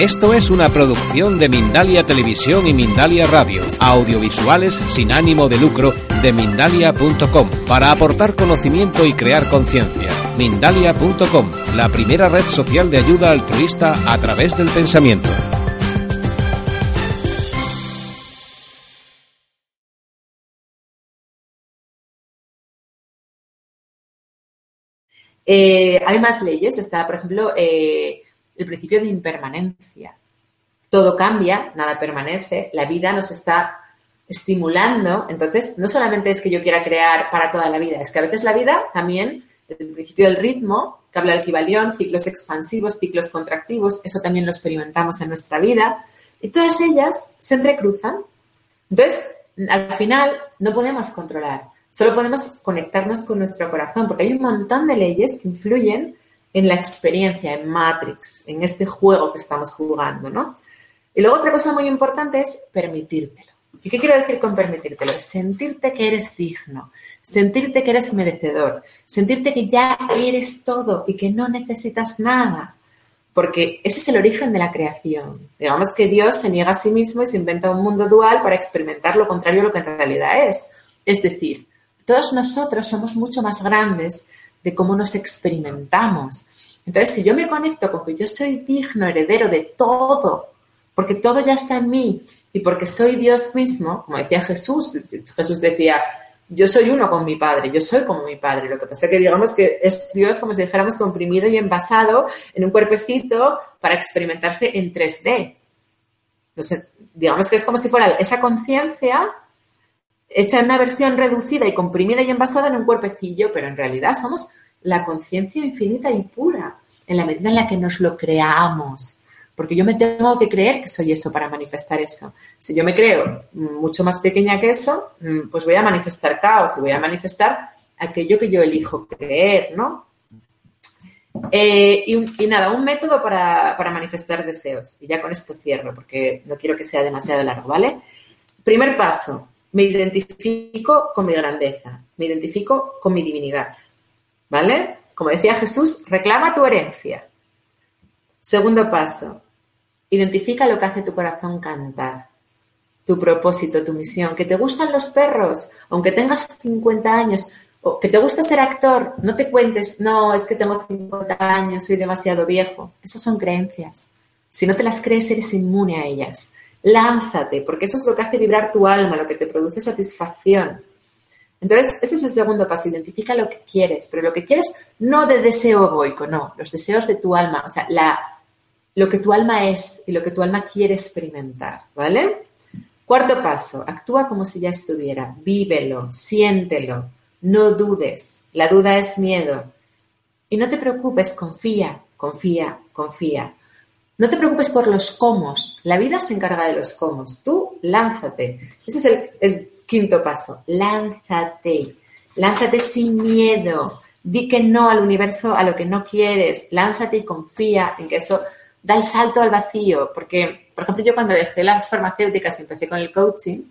Esto es una producción de Mindalia Televisión y Mindalia Radio, audiovisuales sin ánimo de lucro de mindalia.com, para aportar conocimiento y crear conciencia. Mindalia.com, la primera red social de ayuda altruista a través del pensamiento. Eh, hay más leyes, está, por ejemplo, eh, el principio de impermanencia. Todo cambia, nada permanece, la vida nos está estimulando, entonces no solamente es que yo quiera crear para toda la vida, es que a veces la vida también, el principio del ritmo, que habla del equivalión, ciclos expansivos, ciclos contractivos, eso también lo experimentamos en nuestra vida, y todas ellas se entrecruzan. Entonces, al final, no podemos controlar, solo podemos conectarnos con nuestro corazón, porque hay un montón de leyes que influyen en la experiencia, en Matrix, en este juego que estamos jugando, ¿no? Y luego otra cosa muy importante es permitírtelo. ¿Y qué quiero decir con permitírtelo? sentirte que eres digno, sentirte que eres merecedor, sentirte que ya eres todo y que no necesitas nada. Porque ese es el origen de la creación. Digamos que Dios se niega a sí mismo y se inventa un mundo dual para experimentar lo contrario a lo que en realidad es. Es decir, todos nosotros somos mucho más grandes de cómo nos experimentamos. Entonces, si yo me conecto con que yo soy digno, heredero de todo, porque todo ya está en mí y porque soy Dios mismo, como decía Jesús, Jesús decía, yo soy uno con mi Padre, yo soy como mi Padre. Lo que pasa es que digamos que es Dios como si dijéramos comprimido y envasado en un cuerpecito para experimentarse en 3D. Entonces, digamos que es como si fuera esa conciencia hecha en una versión reducida y comprimida y envasada en un cuerpecillo, pero en realidad somos la conciencia infinita y pura, en la medida en la que nos lo creamos. Porque yo me tengo que creer que soy eso para manifestar eso. Si yo me creo mucho más pequeña que eso, mm, pues voy a manifestar caos y voy a manifestar aquello que yo elijo creer, ¿no? Eh, y, nada, un método para, para manifestar deseos. Y ya con esto cierro, porque no quiero que sea demasiado largo, ¿vale? Primer paso, me identifico con mi grandeza, me identifico con mi divinidad. ¿Vale? Como decía Jesús, reclama tu herencia. Segundo paso, identifica lo que hace tu corazón cantar, tu propósito, tu misión, que te gustan los perros, aunque tengas 50 años, o que te gusta ser actor, no te cuentes, no, es que tengo 50 años, soy demasiado viejo. Esas son creencias. Si no te las crees, eres inmune a ellas. Lánzate, porque eso es lo que hace vibrar tu alma, lo que te produce satisfacción. Entonces, ese es el segundo paso, identifica lo que quieres, pero lo que quieres no de deseo egoico, no, los deseos de tu alma, o sea, la, lo que tu alma es y lo que tu alma quiere experimentar, ¿vale? Cuarto paso, actúa como si ya estuviera, vívelo, siéntelo, no dudes, la duda es miedo. Y no te preocupes, confía, confía, confía. No te preocupes por los cómo. La vida se encarga de los cómo. Tú lánzate. Ese es el, quinto paso. Lánzate. Lánzate sin miedo. Di que no al universo, a lo que no quieres. Lánzate y confía en que eso da el salto al vacío. Porque, por ejemplo, yo cuando dejé las farmacéuticas y empecé con el coaching,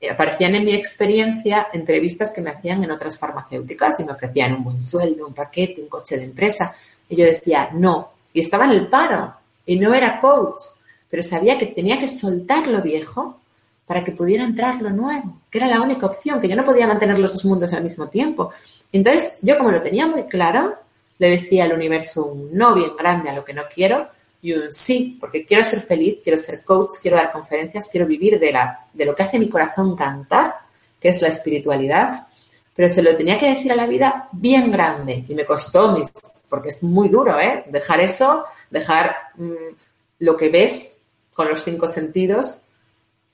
eh, aparecían en mi experiencia entrevistas que me hacían en otras farmacéuticas y me ofrecían un buen sueldo, un paquete, un coche de empresa. Y yo decía, no. Y estaba en el paro y no era coach, pero sabía que tenía que soltar lo viejo para que pudiera entrar lo nuevo, que era la única opción, que yo no podía mantener los dos mundos al mismo tiempo. Entonces, yo como lo tenía muy claro, le decía al universo un no bien grande a lo que no quiero y un sí, porque quiero ser feliz, quiero ser coach, quiero dar conferencias, quiero vivir de, la, de lo que hace mi corazón cantar, que es la espiritualidad, pero se lo tenía que decir a la vida bien grande y me costó mis porque es muy duro, ¿eh? Dejar eso, dejar mm, lo que ves con los cinco sentidos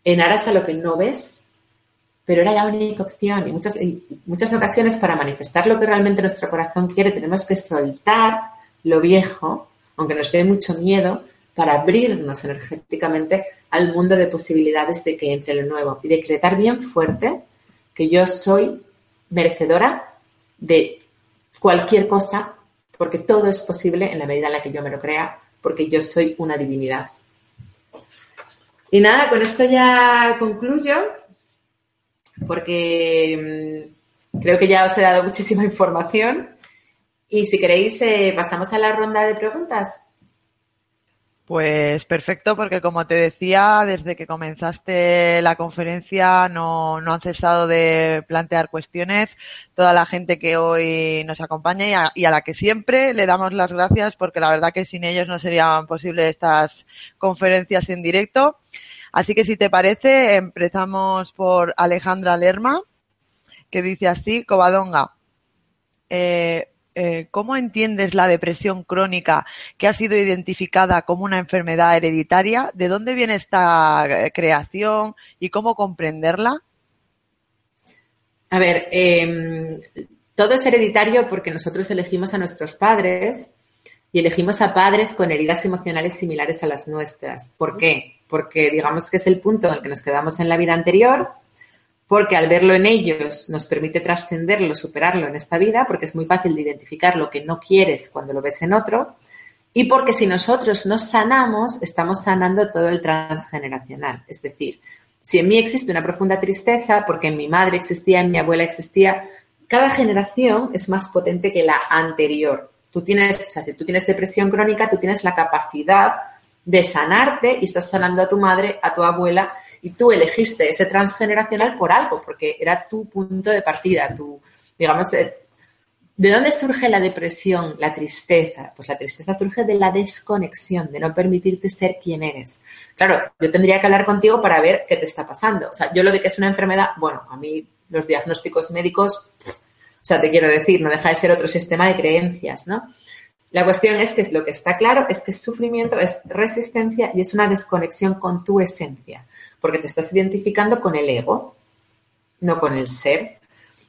en aras a lo que no ves, pero era la única opción y muchas, muchas ocasiones para manifestar lo que realmente nuestro corazón quiere tenemos que soltar lo viejo, aunque nos dé mucho miedo, para abrirnos energéticamente al mundo de posibilidades de que entre lo nuevo y decretar bien fuerte que yo soy merecedora de cualquier cosa, porque todo es posible en la medida en la que yo me lo crea, porque yo soy una divinidad. Y nada, con esto ya concluyo, porque mm, creo que ya os he dado muchísima información. Y si queréis, eh, pasamos a la ronda de preguntas. Pues perfecto, porque como te decía, desde que comenzaste la conferencia no, no han cesado de plantear cuestiones toda la gente que hoy nos acompaña y a, la que siempre le damos las gracias porque la verdad que sin ellos no serían posibles estas conferencias en directo. Así que si te parece, empezamos por Alejandra Lerma, que dice así, Covadonga. Eh, eh, ¿cómo entiendes la depresión crónica que ha sido identificada como una enfermedad hereditaria? ¿De dónde viene esta eh, creación y cómo comprenderla? A ver, em, todo es hereditario porque nosotros elegimos a nuestros padres y elegimos a padres con heridas emocionales similares a las nuestras. ¿Por qué? Porque digamos que es el punto en el que nos quedamos en la vida anterior porque al verlo en ellos nos permite trascenderlo, superarlo en esta vida, porque es muy fácil de identificar lo que no quieres cuando lo ves en otro, y porque si nosotros nos sanamos, estamos sanando todo el transgeneracional. Es decir, si en mí existe una profunda tristeza, porque en mi madre existía, en mi abuela existía, cada generación es más potente que la anterior. Tú tienes, o sea, si tú tienes depresión crónica, tú tienes la capacidad de sanarte y estás sanando a tu madre, a tu abuela y tú elegiste ese transgeneracional por algo, porque era tu punto de partida, tu, digamos, eh, ¿de dónde surge la depresión, la tristeza? Pues la tristeza surge de la desconexión, de no permitirte ser quien eres. Claro, yo tendría que hablar contigo para ver qué te está pasando. O sea, yo lo de que es una enfermedad, bueno, a mí los diagnósticos médicos, o sea, te quiero decir, no deja de ser otro sistema de creencias, ¿no? La cuestión es que lo que está claro es que es sufrimiento, es resistencia y es una desconexión con tu esencia porque te estás identificando con el ego, no con el ser.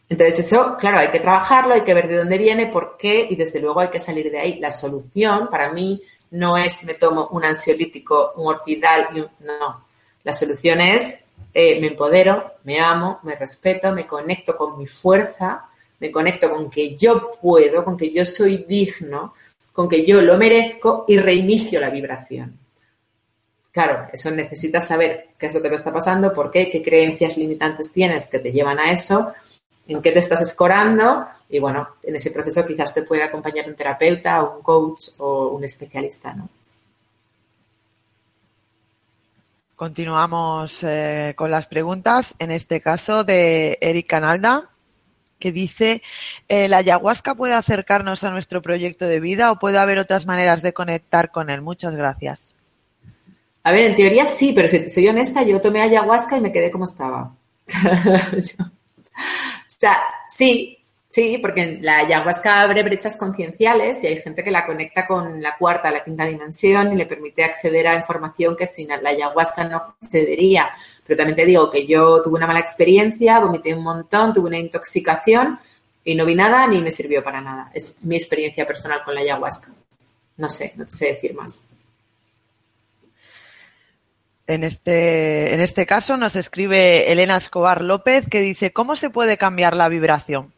Entonces eso, claro, hay que trabajarlo, hay que ver de dónde viene, por qué y desde luego hay que salir de ahí. La solución para mí no es me tomo un ansiolítico, un orfidal y un... No, la solución es eh, me empodero, me amo, me respeto, me conecto con mi fuerza, me conecto con que yo puedo, con que yo soy digno, con que yo lo merezco y reinicio la vibración. Claro, eso necesitas saber qué es lo que te está pasando, por qué, qué creencias limitantes tienes que te llevan a eso, en qué te estás escorando y bueno, en ese proceso quizás te puede acompañar un terapeuta un coach o un especialista, ¿no? Continuamos eh, con las preguntas, en este caso de Eric Canalda, que dice, eh, ¿la ayahuasca puede acercarnos a nuestro proyecto de vida o puede haber otras maneras de conectar con él? Muchas gracias. A ver, en teoría sí, pero si soy honesta, yo tomé ayahuasca y me quedé como estaba. o sea, sí, sí, porque la ayahuasca abre brechas concienciales y hay gente que la conecta con la cuarta, la quinta dimensión y le permite acceder a información que sin la ayahuasca no accedería. Pero también te digo que yo tuve una mala experiencia, vomité un montón, tuve una intoxicación y no vi nada ni me sirvió para nada. Es mi experiencia personal con la ayahuasca. No sé, no sé decir más. En este, en este caso nos escribe Elena Escobar López que dice, ¿cómo se puede cambiar la vibración?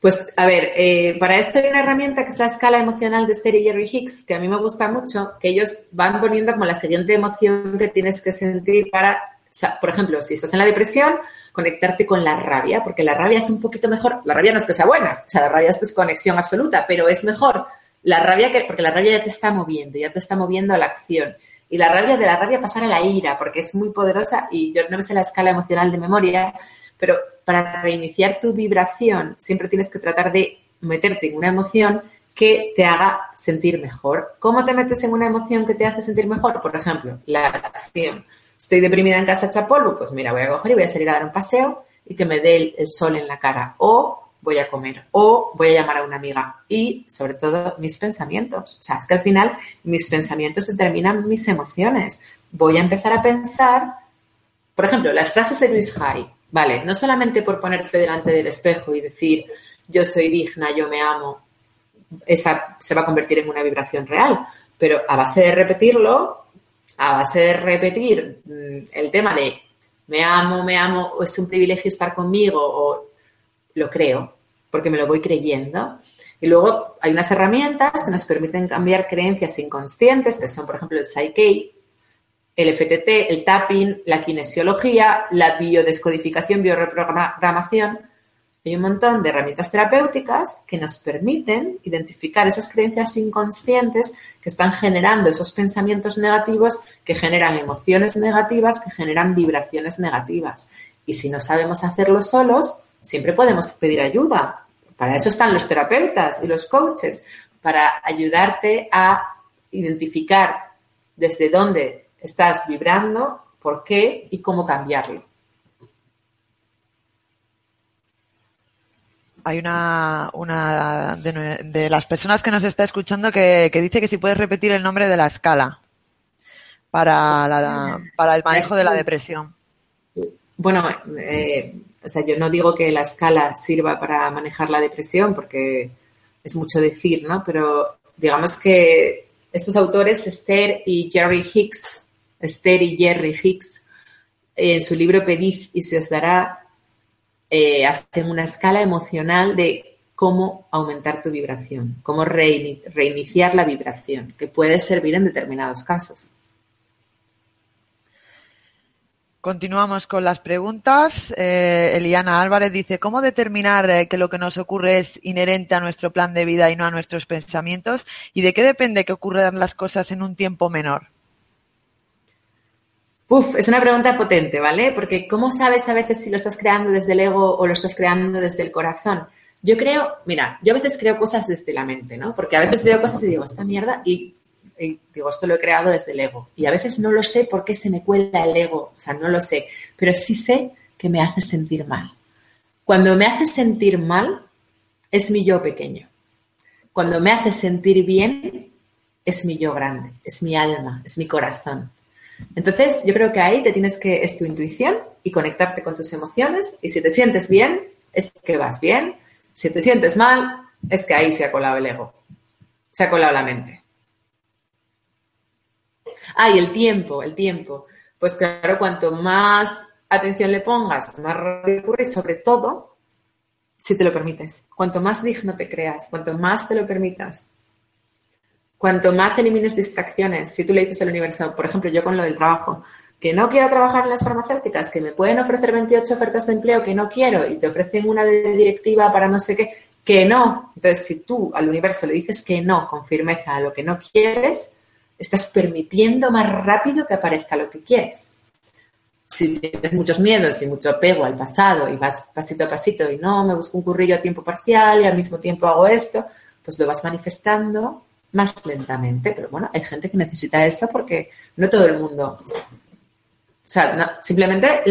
Pues a ver, eh, para esto hay una herramienta que es la escala emocional de Steri y Jerry Hicks, que a mí me gusta mucho, que ellos van poniendo como la siguiente emoción que tienes que sentir para, por ejemplo, si estás en la depresión, conectarte con la rabia, porque la rabia es un poquito mejor, la rabia no es que sea buena, o sea, la rabia es desconexión absoluta, pero es mejor la rabia que, porque la rabia ya te está moviendo, ya te está moviendo a la acción y la rabia de la rabia pasar a la ira, porque es muy poderosa y yo no me sé la escala emocional de memoria, pero para reiniciar tu vibración siempre tienes que tratar de meterte en una emoción que te haga sentir mejor. ¿Cómo te metes en una emoción que te hace sentir mejor? Por ejemplo, la acción. Estoy deprimida en casa hecha pues mira, voy a coger y voy a salir a dar un paseo y que me dé el sol en la cara. O voy a comer o voy a llamar a una amiga y sobre todo mis pensamientos. O sea, es que al final mis pensamientos determinan mis emociones. Voy a empezar a pensar, por ejemplo, las frases de Luis Hay, vale, no solamente por ponerte delante del espejo y decir yo soy digna, yo me amo, esa se va a convertir en una vibración real, pero a base de repetirlo, a base de repetir mm, el tema de me amo, me amo, es un privilegio estar conmigo, o lo creo, porque me lo voy creyendo. Y luego hay unas herramientas que nos permiten cambiar creencias inconscientes, que son, por ejemplo, el Psyche, el FTT, el tapping, la kinesiología, la biodescodificación, bioreprogramación. Hay un montón de herramientas terapéuticas que nos permiten identificar esas creencias inconscientes que están generando esos pensamientos negativos, que generan emociones negativas, que generan vibraciones negativas. Y si no sabemos hacerlo solos, siempre podemos pedir ayuda. Para eso están los terapeutas y los coaches, para ayudarte a identificar desde dónde estás vibrando, por qué y cómo cambiarlo. Hay una, una de, las personas que nos está escuchando que, dice que si puedes repetir el nombre de la escala para, para el manejo de la depresión. Bueno, eh, o sea, yo no digo que la escala sirva para manejar la depresión porque es mucho decir, ¿no? Pero digamos que estos autores, Esther y Jerry Hicks, Esther y Jerry Hicks, en su libro Pedid y se os dará, eh, hacen una escala emocional de cómo aumentar tu vibración, cómo reiniciar la vibración, que puede servir en determinados casos. Continuamos con las preguntas. Eh, Eliana Álvarez dice, ¿cómo determinar eh, que lo que nos ocurre es inherente a nuestro plan de vida y no a nuestros pensamientos? ¿Y de qué depende que ocurran las cosas en un tiempo menor? Uf, es una pregunta potente, ¿vale? Porque ¿cómo sabes a veces si lo estás creando desde el ego o lo estás creando desde el corazón? Yo creo, mira, yo a veces creo cosas desde la mente, ¿no? Porque a veces veo cosas y digo, esta mierda, y y digo, esto lo he creado desde el ego. Y a veces no lo sé por qué se me cuela el ego, o sea, no lo sé, pero sí sé que me hace sentir mal. Cuando me hace sentir mal, es mi yo pequeño. Cuando me hace sentir bien, es mi yo grande, es mi alma, es mi corazón. Entonces, yo creo que ahí te tienes que, es tu intuición y conectarte con tus emociones. Y si te sientes bien, es que vas bien. Si te sientes mal, es que ahí se ha colado el ego, se ha colado la mente. Ah, y el tiempo, el tiempo. Pues claro, cuanto más atención le pongas, más rápido ocurre y sobre todo, si te lo permites. Cuanto más digno te creas, cuanto más te lo permitas, cuanto más elimines distracciones. Si tú le dices al universo, por ejemplo, yo con lo del trabajo, que no quiero trabajar en las farmacéuticas, que me pueden ofrecer 28 ofertas de empleo que no quiero y te ofrecen una de directiva para no sé qué, que no. Entonces, si tú al universo le dices que no con firmeza a lo que no quieres, estás permitiendo más rápido que aparezca lo que quieres. Si tienes muchos miedos y mucho apego al pasado y vas pasito a pasito y no, me busco un currillo a tiempo parcial y al mismo tiempo hago esto, pues lo vas manifestando más lentamente. Pero bueno, hay gente que necesita eso porque no todo el mundo. O sea, simplemente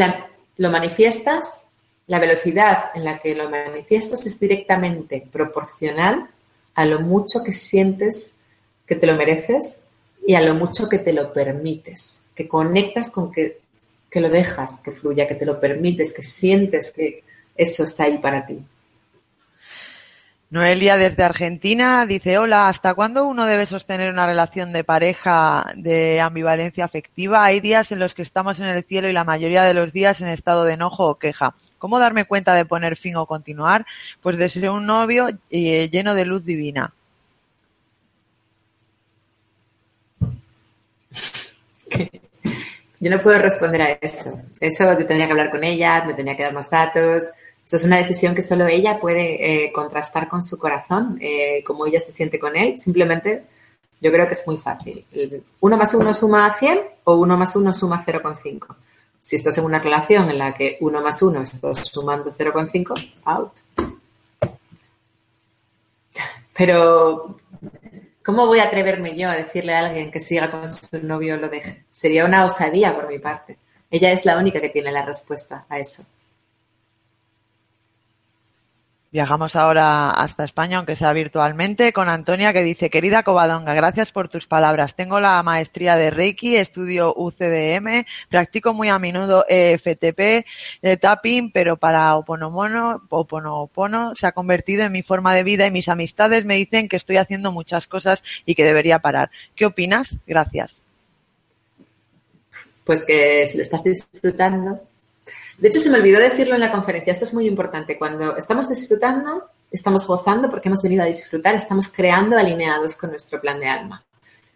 lo manifiestas, la velocidad en la que lo manifiestas es directamente proporcional a lo mucho que sientes que te lo mereces y a lo mucho que te lo permites, que conectas con que, que lo dejas, que fluya, que te lo permites, que sientes que eso está ahí para ti. Noelia desde Argentina dice, hola, ¿hasta cuándo uno debe sostener una relación de pareja de ambivalencia afectiva? Hay días en los que estamos en el cielo y la mayoría de los días en estado de enojo o queja. ¿Cómo darme cuenta de poner fin o continuar? Pues deseo un novio eh, lleno de luz divina. Yo no puedo responder a eso. Eso te tendría que hablar con ella, me tendría que dar más datos. Eso es una decisión que solo ella puede eh, contrastar con su corazón, eh, cómo ella se siente con él. Simplemente, yo creo que es muy fácil. ¿Uno más uno suma a 100 o uno más uno suma 0,5? Si estás en una relación en la que uno más uno estás sumando 0,5, out. Pero ¿Cómo voy a atreverme yo a decirle a alguien que siga con su novio o lo deje? Sería una osadía por mi parte. Ella es la única que tiene la respuesta a eso. Viajamos ahora hasta España, aunque sea virtualmente, con Antonia que dice, querida Covadonga, gracias por tus palabras. Tengo la maestría de Reiki, estudio UCDM, practico muy a menudo EFTP, de tapping, pero para Oponomono, Oponopono se ha convertido en mi forma de vida y mis amistades me dicen que estoy haciendo muchas cosas y que debería parar. ¿Qué opinas? Gracias. Pues que si lo estás disfrutando, de hecho, se me olvidó decirlo en la conferencia. Esto es muy importante. Cuando estamos disfrutando, estamos gozando porque hemos venido a disfrutar, estamos creando alineados con nuestro plan de alma.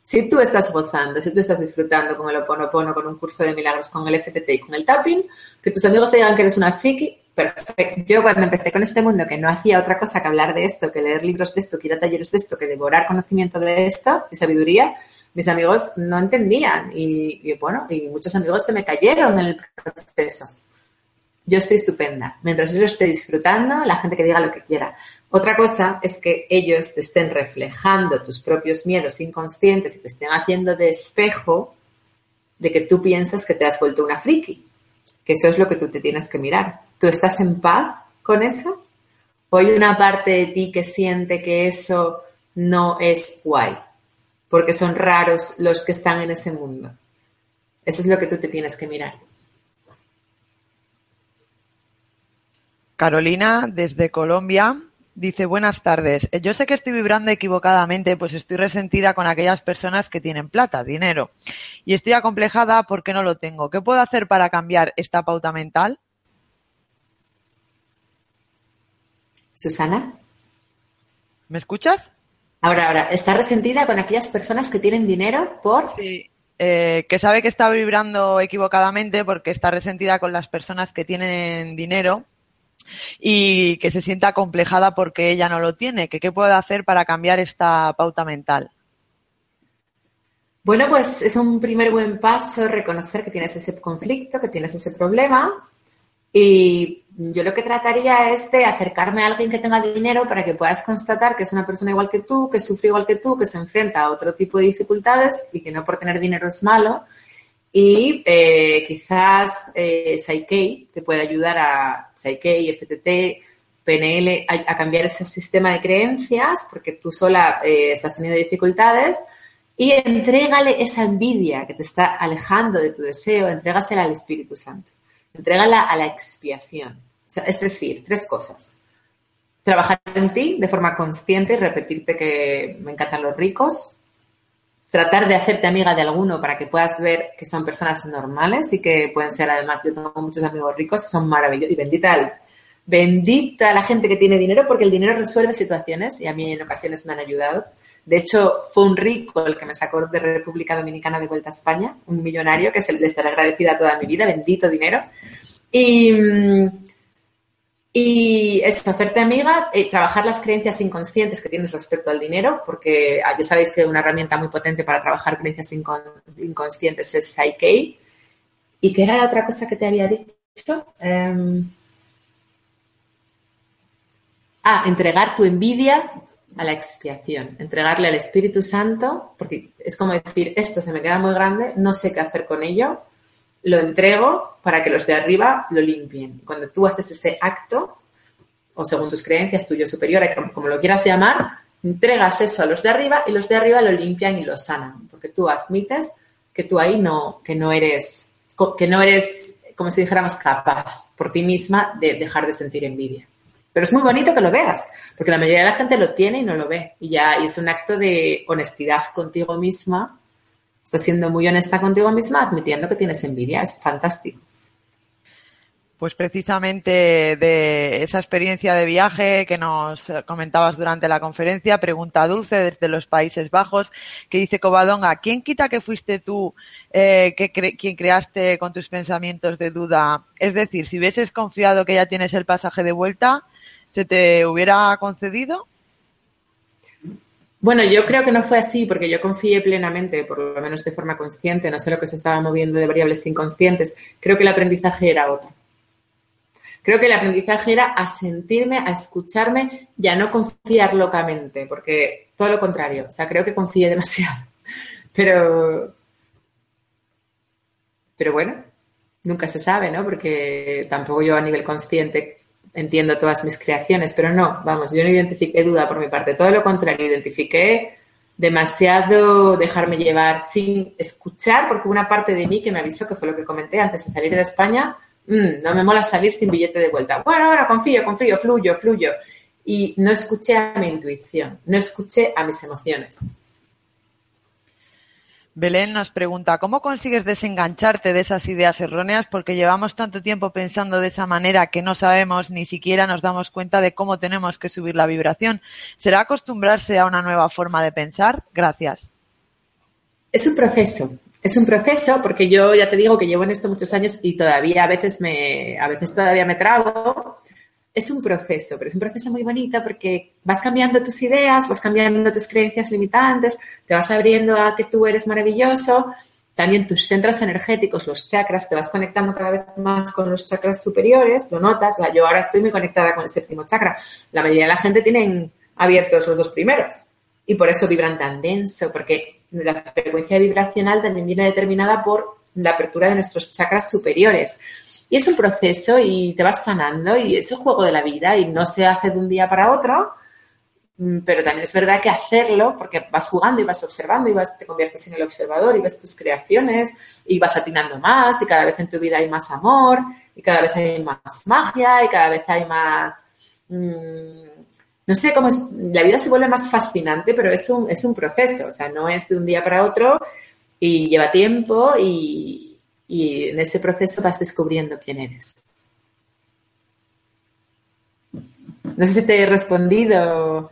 Si tú estás gozando, si tú estás disfrutando con el Oponopono, con un curso de milagros, con el FTT y con el tapping, que tus amigos te digan que eres una friki, perfecto. Yo cuando empecé con este mundo, que no hacía otra cosa que hablar de esto, que leer libros de esto, que ir a talleres de esto, que devorar conocimiento de esto, de sabiduría, mis amigos no entendían y, y bueno, y muchos amigos se me cayeron en el proceso yo estoy estupenda. Mientras yo esté disfrutando, la gente que diga lo que quiera. Otra cosa es que ellos te estén reflejando tus propios miedos inconscientes y te estén haciendo de espejo de que tú piensas que te has vuelto una friki. Que eso es lo que tú te tienes que mirar. ¿Tú estás en paz con eso? ¿O hay una parte de ti que siente que eso no es guay? Porque son raros los que están en ese mundo. Eso es lo que tú te tienes que mirar. Carolina, desde Colombia, dice buenas tardes. Yo sé que estoy vibrando equivocadamente, pues estoy resentida con aquellas personas que tienen plata, dinero, y estoy acomplejada porque no lo tengo. ¿Qué puedo hacer para cambiar esta pauta mental? Susana. ¿Me escuchas? Ahora, ahora, ¿está resentida con aquellas personas que tienen dinero por...? Sí. Eh, que sabe que está vibrando equivocadamente porque está resentida con las personas que tienen dinero y que se sienta complejada porque ella no lo tiene. ¿Qué, puede hacer para cambiar esta pauta mental? Bueno, pues es un primer buen paso reconocer que tienes ese conflicto, que tienes ese problema. Y yo lo que trataría es de acercarme a alguien que tenga dinero para que puedas constatar que es una persona igual que tú, que sufre igual que tú, que se enfrenta a otro tipo de dificultades y que no por tener dinero es malo. Y eh, quizás eh, te puede ayudar a Psyche, FTT, PNL, a, cambiar ese sistema de creencias, porque tú sola eh, estás teniendo dificultades, y entrégale esa envidia que te está alejando de tu deseo, entrégasela al Espíritu Santo, entrégala a la expiación. es decir, tres cosas. Trabajar en ti de forma consciente y repetirte que me encantan los ricos, tratar de hacerte amiga de alguno para que puedas ver que son personas normales y que pueden ser además, yo tengo muchos amigos ricos son maravillosos y bendita, bendita la gente que tiene dinero porque el dinero resuelve situaciones y a mí en ocasiones me han ayudado. De hecho, fue un rico el que me sacó de República Dominicana de vuelta a España, un millonario que se le estaré agradecida toda mi vida, bendito dinero. Y, mm, y es hacerte amiga, eh, trabajar las creencias inconscientes que tienes respecto al dinero, porque ah, ya sabéis que una herramienta muy potente para trabajar creencias inconscientes es Psyche. ¿Y qué era la otra cosa que te había dicho? Em, ah, entregar tu envidia a la expiación, entregarle al Espíritu Santo, porque es como decir, esto se me queda muy grande, no sé qué hacer con ello, lo entrego para que los de arriba lo limpien. Cuando tú haces ese acto, o según tus creencias, tuyo superior, como lo quieras llamar, entregas eso a los de arriba y los de arriba lo limpian y lo sanan, porque tú admites que tú ahí no, que no eres, que no eres, como si dijéramos, capaz por ti misma de dejar de sentir envidia. Pero es muy bonito que lo veas, porque la mayoría de la gente lo tiene y no lo ve. Y ya y es un acto de honestidad contigo misma Estás siendo muy honesta contigo misma, admitiendo que tienes envidia. Es fantástico. Pues precisamente de esa experiencia de viaje que nos comentabas durante la conferencia, pregunta Dulce desde los Países Bajos, que dice Covadonga, ¿quién quita que fuiste tú eh, que quien creaste con tus pensamientos de duda? Es decir, si hubieses confiado que ya tienes el pasaje de vuelta, ¿se te hubiera concedido? Bueno, yo creo que no fue así porque yo confié plenamente, por lo menos de forma consciente, no sé lo que se estaba moviendo de variables inconscientes. Creo que el aprendizaje era otro. Creo que el aprendizaje era a sentirme, a escucharme y a no confiar locamente, porque todo lo contrario, o sea, creo que confié demasiado. Pero, pero bueno, nunca se sabe, ¿no? Porque tampoco yo a nivel consciente entiendo todas mis creaciones, pero no, vamos, yo no identifiqué duda por mi parte, todo lo contrario, identifiqué demasiado dejarme llevar sin escuchar, porque una parte de mí que me avisó, que fue lo que comenté antes de salir de España, mm, no me mola salir sin billete de vuelta. Bueno, ahora confío, confío, fluyo, fluyo. Y no escuché a mi intuición, no escuché a mis emociones. Belén nos pregunta, ¿cómo consigues desengancharte de esas ideas erróneas? Porque llevamos tanto tiempo pensando de esa manera que no sabemos, ni siquiera nos damos cuenta de cómo tenemos que subir la vibración. ¿Será acostumbrarse a una nueva forma de pensar? Gracias. Es un proceso, es un proceso porque yo ya te digo que llevo en esto muchos años y todavía a veces me, a veces todavía me trago es un proceso, pero es un proceso muy bonito porque vas cambiando tus ideas, vas cambiando tus creencias limitantes, te vas abriendo a que tú eres maravilloso, también tus centros energéticos, los chakras, te vas conectando cada vez más con los chakras superiores, lo notas, yo ahora estoy muy conectada con el séptimo chakra, la mayoría de la gente tienen abiertos los dos primeros y por eso vibran tan denso, porque la frecuencia vibracional también viene determinada por la apertura de nuestros chakras superiores. Y es un proceso y te vas sanando y es un juego de la vida y no se hace de un día para otro, mm, pero también es verdad que hacerlo, porque vas jugando y vas observando y vas, te conviertes en el observador y ves tus creaciones y vas atinando más y cada vez en tu vida hay más amor y cada vez hay más magia y cada vez hay más... Mm, no sé cómo es, la vida se vuelve más fascinante, pero es un, es un proceso, o sea, no es de un día para otro y lleva tiempo y, y en ese proceso vas descubriendo quién eres. No sé si te he respondido.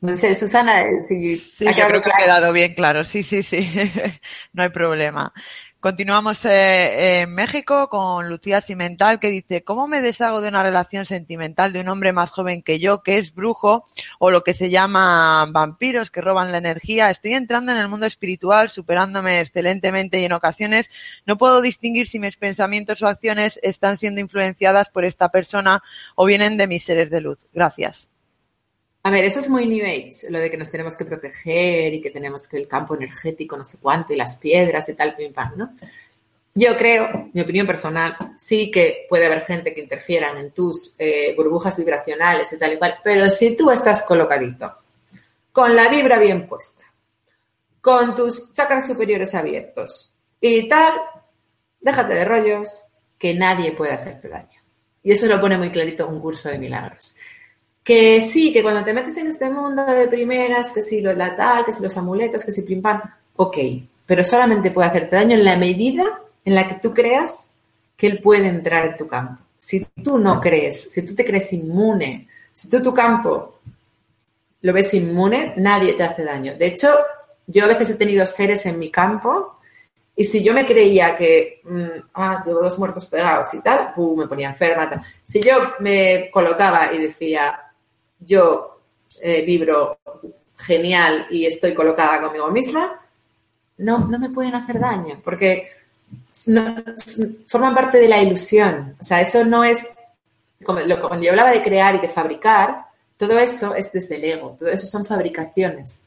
No sé, Susana, si sí, yo creo que ha quedado bien claro. Sí, sí, sí. no hay problema. Continuamos eh, en México con Lucía Cimental que dice, ¿cómo me deshago de una relación sentimental de un hombre más joven que yo que es brujo o lo que se llama vampiros que roban la energía? Estoy entrando en el mundo espiritual, superándome excelentemente y en ocasiones no puedo distinguir si mis pensamientos o acciones están siendo influenciadas por esta persona o vienen de mis seres de luz. Gracias. A ver, eso es muy New Age, lo de que nos tenemos que proteger y que tenemos que el campo energético, no sé cuánto, y las piedras y tal, pim pam, ¿no? Yo creo, mi opinión personal, sí que puede haber gente que interfieran en tus eh, burbujas vibracionales y tal y cual, pero si tú estás colocadito, con la vibra bien puesta, con tus chakras superiores abiertos y tal, déjate de rollos, que nadie puede hacerte daño. Y eso lo pone muy clarito un curso de milagros que sí, que cuando te metes en este mundo de primeras, que si lo la tal, que si los amuletos, que si pim pam, ok, pero solamente puede hacerte daño en la medida en la que tú creas que él puede entrar en tu campo. Si tú no crees, si tú te crees inmune, si tú tu campo lo ves inmune, nadie te hace daño. De hecho, yo a veces he tenido seres en mi campo y si yo me creía que, mm, ah, tengo dos muertos pegados y tal, me ponía enferma. Si yo me colocaba y decía, yo eh, vibro genial y estoy colocada conmigo misma, no, no me pueden hacer daño, porque forman parte de la ilusión. O sea, eso no es, como, cuando yo hablaba de crear y de fabricar, todo eso es desde el ego, todo eso son fabricaciones.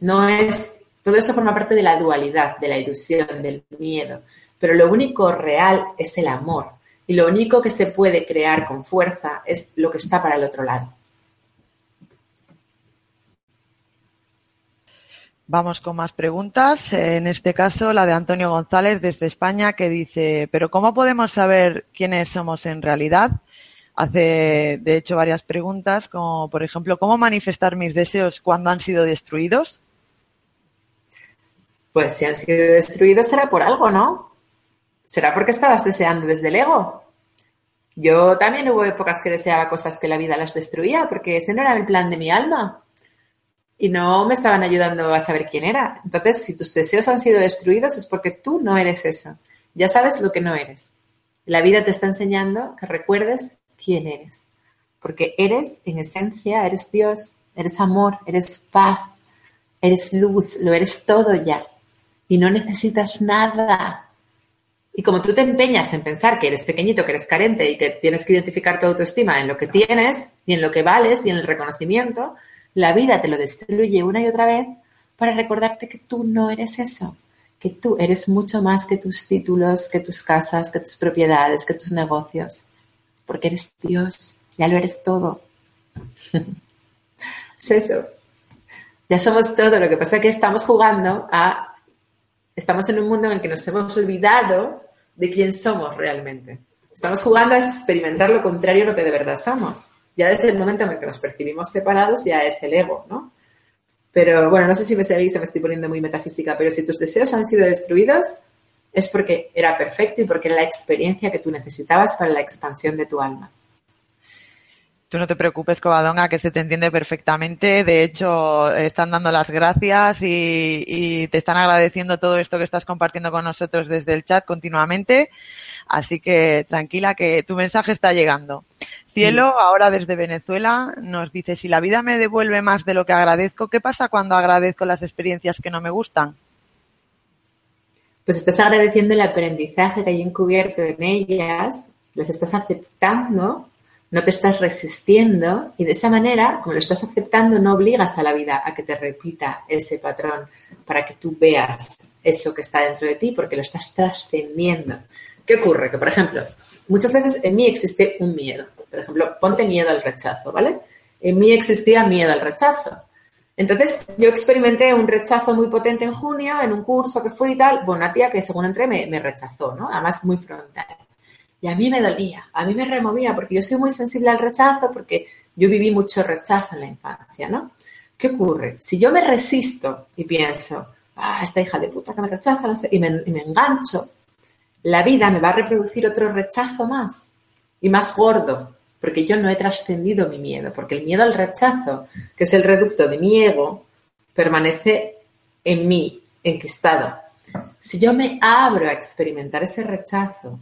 No es, todo eso forma parte de la dualidad, de la ilusión, del miedo. Pero lo único real es el amor. Y lo único que se puede crear con fuerza es lo que está para el otro lado. Vamos con más preguntas. En este caso, la de Antonio González desde España, que dice, pero ¿cómo podemos saber quiénes somos en realidad? Hace, de hecho, varias preguntas, como por ejemplo, ¿cómo manifestar mis deseos cuando han sido destruidos? Pues si han sido destruidos será por algo, ¿no? ¿Será porque estabas deseando desde el ego? Yo también hubo épocas que deseaba cosas que la vida las destruía, porque ese no era el plan de mi alma y no me estaban ayudando a saber quién era. Entonces, si tus deseos han sido destruidos es porque tú no eres eso. Ya sabes lo que no eres. La vida te está enseñando que recuerdes quién eres. Porque eres, en esencia, eres Dios, eres amor, eres paz, eres luz, lo eres todo ya. Y no necesitas nada. Y como tú te empeñas en pensar que eres pequeñito, que eres carente y que tienes que identificar tu autoestima en lo que tienes y en lo que vales y en el reconocimiento, la vida te lo destruye una y otra vez para recordarte que tú no eres eso, que tú eres mucho más que tus títulos, que tus casas, que tus propiedades, que tus negocios, porque eres Dios ya lo eres todo. es eso. Ya somos todo. Lo que pasa es que estamos jugando a. Estamos en un mundo en el que nos hemos olvidado de quién somos realmente. Estamos jugando a experimentar lo contrario a lo que de verdad somos. Ya desde el momento en el que nos percibimos separados, ya es el ego, ¿no? Pero bueno, no sé si me seguís, se me estoy poniendo muy metafísica, pero si tus deseos han sido destruidos, es porque era perfecto y porque era la experiencia que tú necesitabas para la expansión de tu alma. Tú no te preocupes, Covadonga, que se te entiende perfectamente. De hecho, están dando las gracias y, te están agradeciendo todo esto que estás compartiendo con nosotros desde el chat continuamente. Así que tranquila que tu mensaje está llegando. Cielo, ahora desde Venezuela, nos dice, si la vida me devuelve más de lo que agradezco, ¿qué pasa cuando agradezco las experiencias que no me gustan? Pues estás agradeciendo el aprendizaje que hay encubierto en ellas, las estás aceptando no te estás resistiendo y de esa manera, como lo estás aceptando, no obligas a la vida a que te repita ese patrón para que tú veas eso que está dentro de ti porque lo estás trascendiendo. ¿Qué ocurre? Que, por ejemplo, muchas veces en mí existe un miedo. Por ejemplo, ponte miedo al rechazo, ¿vale? En mí existía miedo al rechazo. Entonces, yo experimenté un rechazo muy potente en junio en un curso que fui y tal. Bueno, una tía que según entré me, rechazó, ¿no? Además, muy frontal. Y a mí me dolía, a mí me removía, porque yo soy muy sensible al rechazo, porque yo viví mucho rechazo en la infancia, ¿no? ¿Qué ocurre? Si yo me resisto y pienso, ah, esta hija de puta que me rechaza, y, me, y me engancho, la vida me va a reproducir otro rechazo más y más gordo, porque yo no he trascendido mi miedo, porque el miedo al rechazo, que es el reducto de mi ego, permanece en mí, enquistado. Si yo me abro a experimentar ese rechazo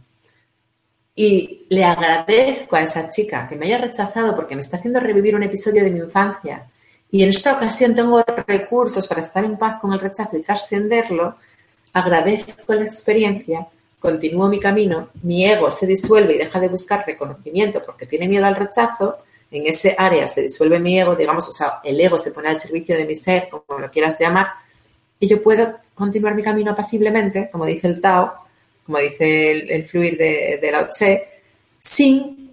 y le agradezco a esa chica que me haya rechazado porque me está haciendo revivir un episodio de mi infancia y en esta ocasión tengo recursos para estar en paz con el rechazo y trascenderlo, agradezco la experiencia, continúo mi camino, mi ego se disuelve y deja de buscar reconocimiento porque tiene miedo al rechazo, en ese área se disuelve mi ego, digamos, o sea, el ego se pone al servicio de mi ser, como lo quieras llamar, y yo puedo continuar mi camino apaciblemente, como dice el Tao, como dice el, fluir de, de Lao sin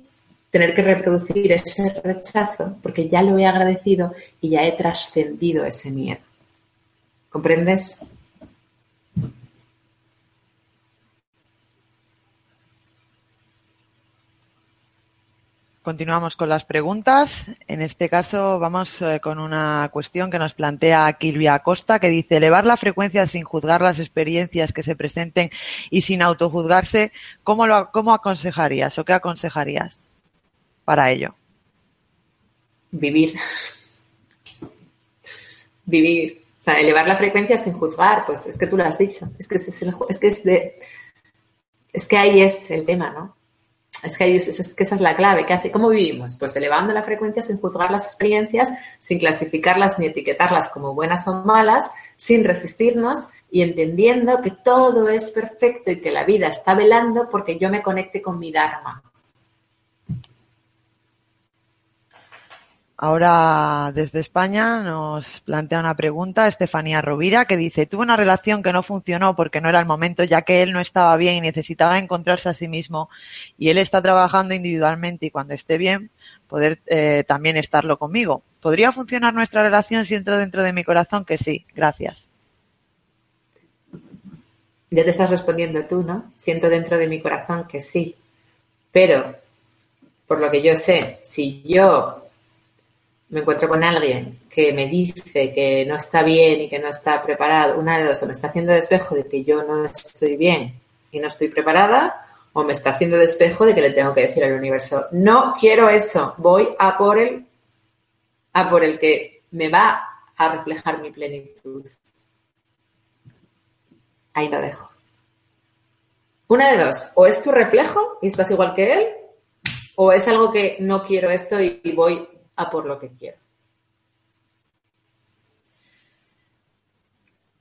tener que reproducir ese rechazo, porque ya lo he agradecido y ya he trascendido ese miedo. ¿Comprendes? Continuamos con las preguntas. En este caso vamos eh, con una cuestión que nos plantea Kilvia Acosta, que dice, elevar la frecuencia sin juzgar las experiencias que se presenten y sin autojuzgarse, ¿cómo, lo, cómo aconsejarías o qué aconsejarías para ello? Vivir. Vivir. O sea, elevar la frecuencia sin juzgar, pues es que tú lo has dicho. Es que es, es que es de... Es que ahí es el tema, ¿no? Es que, esa es la clave. ¿Qué hace? ¿Cómo vivimos? Pues elevando la frecuencia sin juzgar las experiencias, sin clasificarlas ni etiquetarlas como buenas o malas, sin resistirnos y entendiendo que todo es perfecto y que la vida está velando porque yo me conecte con mi Dharma. Ahora desde España nos plantea una pregunta Estefanía Rovira que dice, tuve una relación que no funcionó porque no era el momento ya que él no estaba bien y necesitaba encontrarse a sí mismo y él está trabajando individualmente y cuando esté bien poder eh, también estarlo conmigo. ¿Podría funcionar nuestra relación si entro dentro de mi corazón? Que sí, gracias. Ya te estás respondiendo tú, ¿no? Siento dentro de mi corazón que sí. Pero, por lo que yo sé, si yo me encuentro con alguien que me dice que no está bien y que no está preparado, una de dos, o me está haciendo despejo de que yo no estoy bien y no estoy preparada, o me está haciendo despejo de que le tengo que decir al universo, no quiero eso, voy a por el, a por el que me va a reflejar mi plenitud. Ahí lo dejo. Una de dos, o es tu reflejo y estás igual que él, o es algo que no quiero esto y voy a por lo que quiero.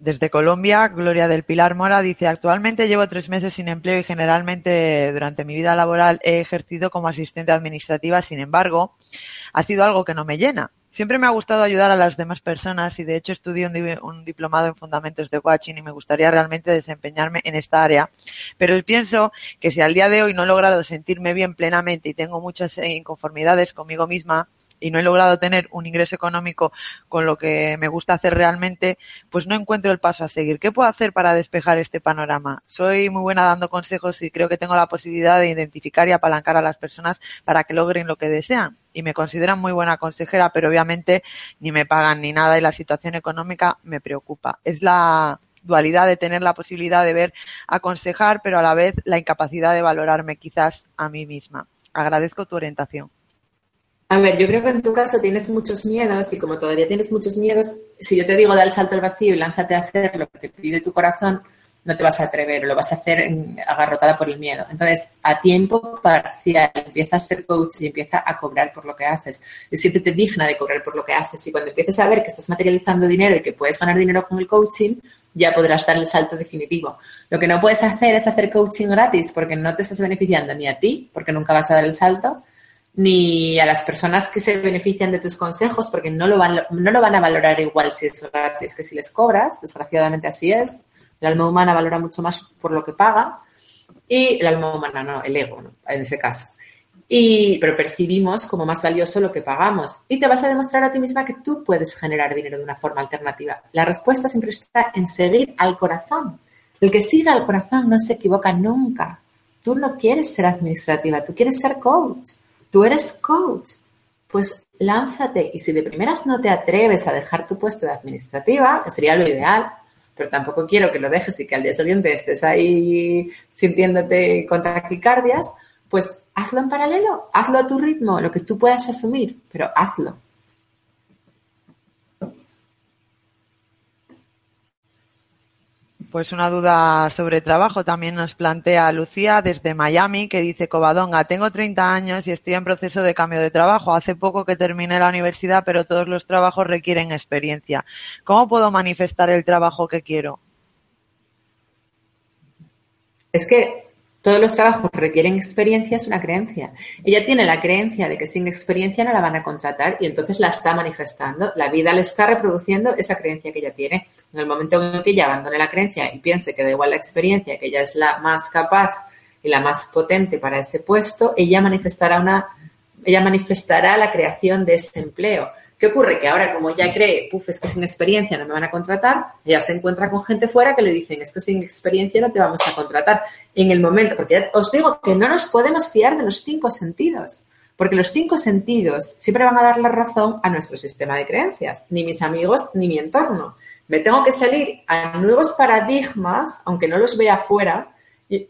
Desde Colombia, Gloria del Pilar Mora dice, actualmente llevo tres meses sin empleo y generalmente durante mi vida laboral he ejercido como asistente administrativa, sin embargo, ha sido algo que no me llena. Siempre me ha gustado ayudar a las demás personas y de hecho estudio un, diplomado en fundamentos de coaching y me gustaría realmente desempeñarme en esta área. Pero pienso que si al día de hoy no he logrado sentirme bien plenamente y tengo muchas inconformidades conmigo misma, y no he logrado tener un ingreso económico con lo que me gusta hacer realmente, pues no encuentro el paso a seguir. ¿Qué puedo hacer para despejar este panorama? Soy muy buena dando consejos y creo que tengo la posibilidad de identificar y apalancar a las personas para que logren lo que desean. Y me consideran muy buena consejera, pero obviamente ni me pagan ni nada y la situación económica me preocupa. Es la dualidad de tener la posibilidad de ver, aconsejar, pero a la vez la incapacidad de valorarme quizás a mí misma. Agradezco tu orientación. A ver, yo creo que en tu caso tienes muchos miedos y como todavía tienes muchos miedos, si yo te digo da el salto al vacío y lánzate a hacer lo que te pide tu corazón, no te vas a atrever lo vas a hacer agarrotada por el miedo. Entonces, a tiempo parcial, empieza a ser coach y empieza a cobrar por lo que haces. Decirte digna de cobrar por lo que haces. Y cuando empieces a ver que estás materializando dinero y que puedes ganar dinero con el coaching, ya podrás dar el salto definitivo. Lo que no puedes hacer es hacer coaching gratis porque no te estás beneficiando ni a ti, porque nunca vas a dar el salto, ni a las personas que se benefician de tus consejos, porque no lo van, no lo van a valorar igual si es gratis que si les cobras, desgraciadamente así es. El alma humana valora mucho más por lo que paga y el alma humana no, el ego, en ese caso. Y, pero percibimos como más valioso lo que pagamos y te vas a demostrar a ti misma que tú puedes generar dinero de una forma alternativa. La respuesta siempre está en seguir al corazón. El que siga al corazón no se equivoca nunca. Tú no quieres ser administrativa, tú quieres ser coach tú eres coach, pues lánzate. Y si de primeras no te atreves a dejar tu puesto de administrativa, que sería lo ideal, pero tampoco quiero que lo dejes y que al día siguiente estés ahí sintiéndote con taquicardias, pues hazlo en paralelo, hazlo a tu ritmo, lo que tú puedas asumir, pero hazlo. Pues una duda sobre trabajo también nos plantea Lucía desde Miami, que dice Covadonga, tengo 30 años y estoy en proceso de cambio de trabajo. Hace poco que terminé la universidad, pero todos los trabajos requieren experiencia. ¿Cómo puedo manifestar el trabajo que quiero? Es que todos los trabajos requieren experiencia, es una creencia. Ella tiene la creencia de que sin experiencia no la van a contratar y entonces la está manifestando. La vida le está reproduciendo esa creencia que ella tiene. En el momento en el que ella abandone la creencia y piense que da igual la experiencia, que ella es la más capaz y la más potente para ese puesto, ella manifestará una, ella manifestará la creación de ese empleo. ¿Qué ocurre? Que ahora, como ya cree, puf, es que sin experiencia no me van a contratar, ya se encuentra con gente fuera que le dicen, es que sin experiencia no te vamos a contratar. En el momento, porque os digo que no nos podemos fiar de los cinco sentidos, porque los cinco sentidos siempre van a dar la razón a nuestro sistema de creencias, ni mis amigos ni mi entorno. Me tengo que salir a nuevos paradigmas, aunque no los vea afuera, y